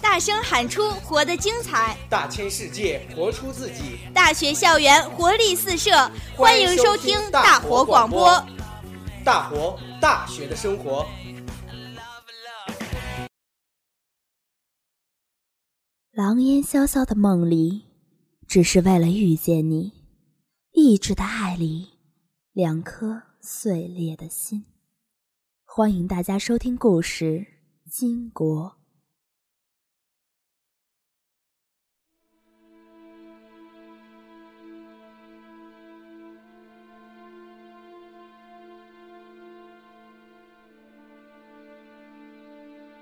大声喊出，活得精彩；大千世界，活出自己。大学校园，活力四射。欢迎收听大活广播。大活，大学的生活。狼烟萧萧的梦里，只是为了遇见你；意志的爱里，两颗碎裂的心。欢迎大家收听故事《金国》。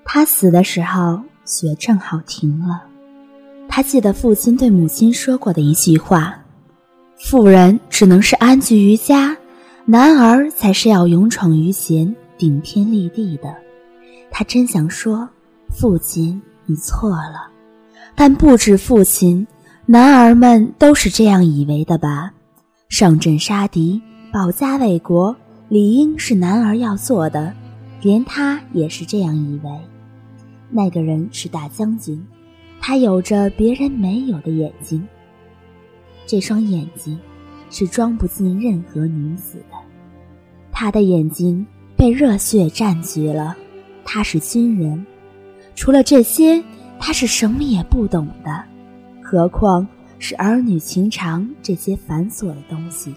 他死的时候，雪正好停了。他记得父亲对母亲说过的一句话：“妇人只能是安居于家，男儿才是要勇闯于前。”顶天立地的，他真想说：“父亲，你错了。”但不止父亲，男儿们都是这样以为的吧？上阵杀敌，保家卫国，理应是男儿要做的，连他也是这样以为。那个人是大将军，他有着别人没有的眼睛。这双眼睛是装不进任何女子的，他的眼睛。被热血占据了，他是军人。除了这些，他是什么也不懂的，何况是儿女情长这些繁琐的东西。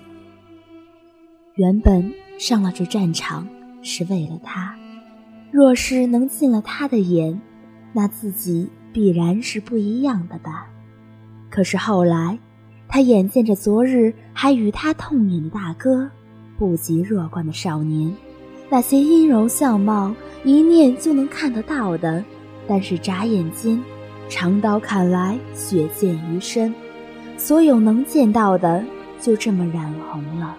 原本上了这战场是为了他，若是能进了他的眼，那自己必然是不一样的吧。可是后来，他眼见着昨日还与他痛饮的大哥，不及弱冠的少年。那些阴柔相貌，一念就能看得到的，但是眨眼间，长刀砍来，血溅于身，所有能见到的就这么染红了。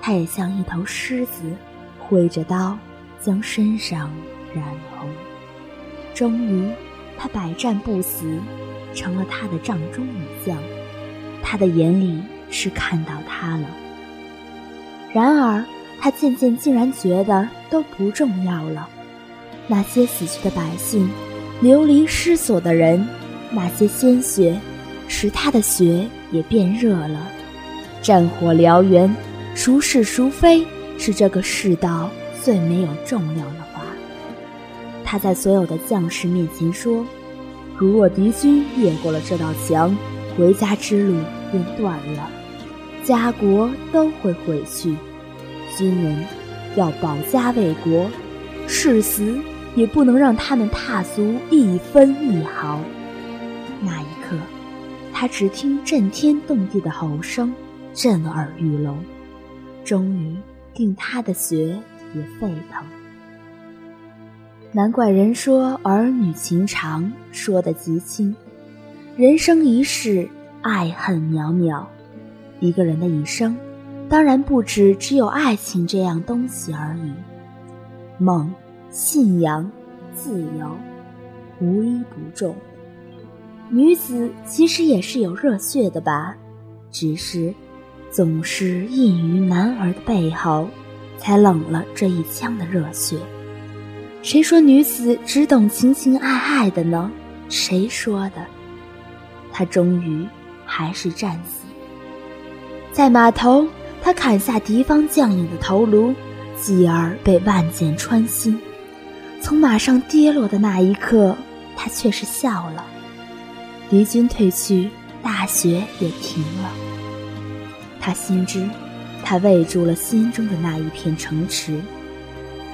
他也像一头狮子，挥着刀将身上染红。终于，他百战不死，成了他的帐中女将。他的眼里是看到他了。然而。他渐渐竟然觉得都不重要了，那些死去的百姓，流离失所的人，那些鲜血，使他的血也变热了。战火燎原，孰是孰非，是这个世道最没有重量的话。他在所有的将士面前说：“如若敌军越过了这道墙，回家之路便断了，家国都会毁去。”军人要保家卫国，誓死也不能让他们踏足一分一毫。那一刻，他只听震天动地的吼声，震耳欲聋，终于令他的血也沸腾。难怪人说儿女情长说得极轻，人生一世，爱恨渺渺，一个人的一生。当然不止只有爱情这样东西而已，梦、信仰、自由，无一不重。女子其实也是有热血的吧，只是总是溢于男儿的背后，才冷了这一腔的热血。谁说女子只懂情情爱爱的呢？谁说的？她终于还是战死在码头。他砍下敌方将领的头颅，继而被万箭穿心。从马上跌落的那一刻，他却是笑了。敌军退去，大雪也停了。他心知，他围住了心中的那一片城池。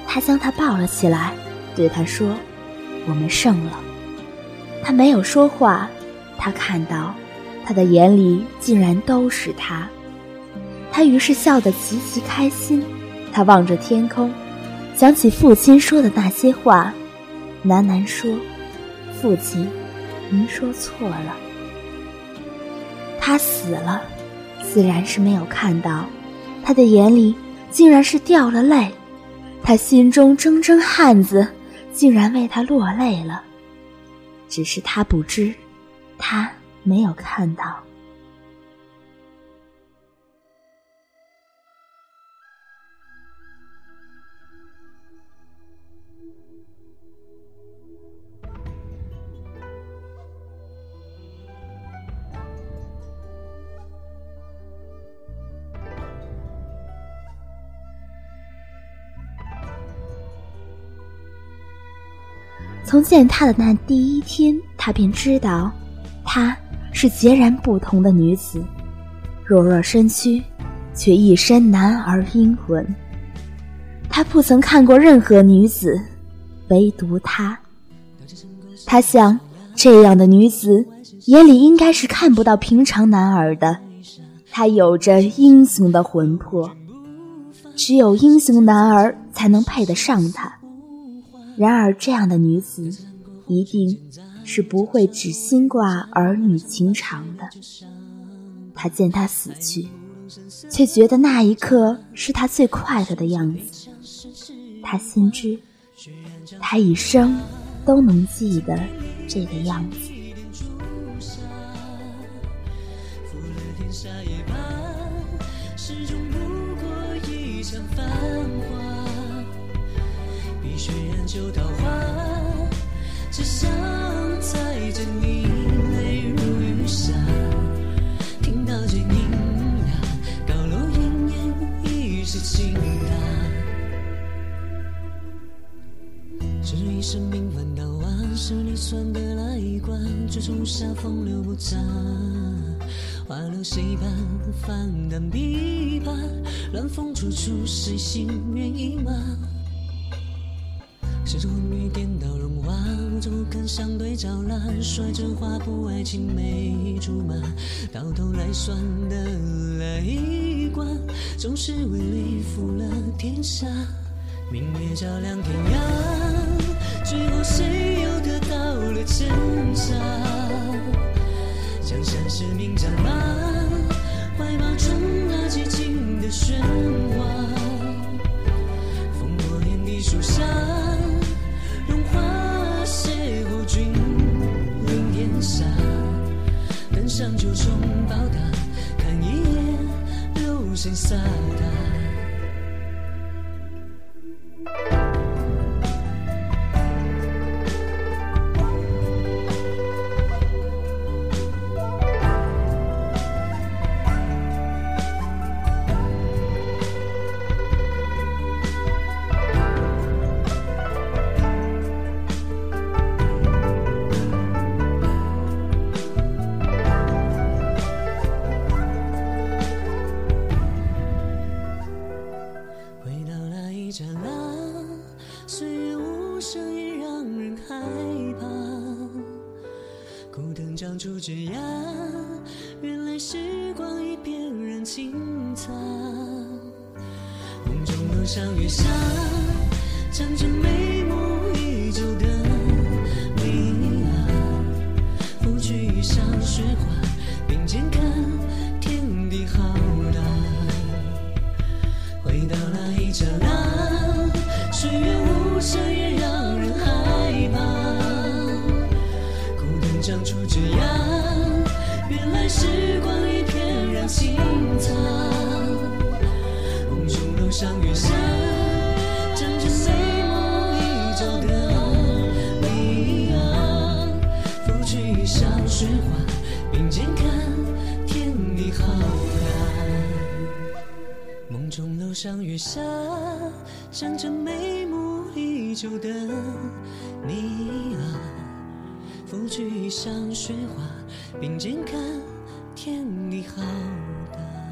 他将他抱了起来，对他说：“我们胜了。”他没有说话，他看到，他的眼里竟然都是他。他于是笑得极其开心，他望着天空，想起父亲说的那些话，喃喃说：“父亲，您说错了。”他死了，自然是没有看到，他的眼里竟然是掉了泪，他心中铮铮汉子竟然为他落泪了，只是他不知，他没有看到。从见她的那第一天，他便知道，她是截然不同的女子，弱弱身躯，却一身男儿英魂。他不曾看过任何女子，唯独她。他想，这样的女子眼里应该是看不到平常男儿的。她有着英雄的魂魄，只有英雄男儿才能配得上她。然而，这样的女子一定是不会只心挂儿女情长的。他见她死去，却觉得那一刻是他最快乐的样子。他心知，他一生都能记得这个样子。只想载着你泪如雨下，听到这音呀，高楼奄奄已是倾塌。这一生命翻到万，十里算得来一关，最终下风流不杂，花落谁伴？翻淡琵琶，乱风处处，谁心愿意吗？是昏雨颠倒融化，怎肯相对照烂？率真画布爱情没竹马，到头来算得来一卦，总是为利负了天下。明月照亮天涯，最后谁又得到了真相？江山是名将马，怀抱中那寂静的喧哗，风过天地树下。上九重宝塔，看一眼流星飒沓。出枝桠，原来时光已翩然轻擦。梦中楼上月下，站着眉目依旧的你啊。拂去衣上雪花，并肩看天地浩大。回到那一刹那，岁月无声时光已翩然轻擦，梦中楼上月下，长着眉目依旧的你啊。拂去衣裳雪花，并肩看天地浩大。梦中楼上月下，长着眉目依旧的你啊。拂去衣裳雪花，并肩看。见你好的。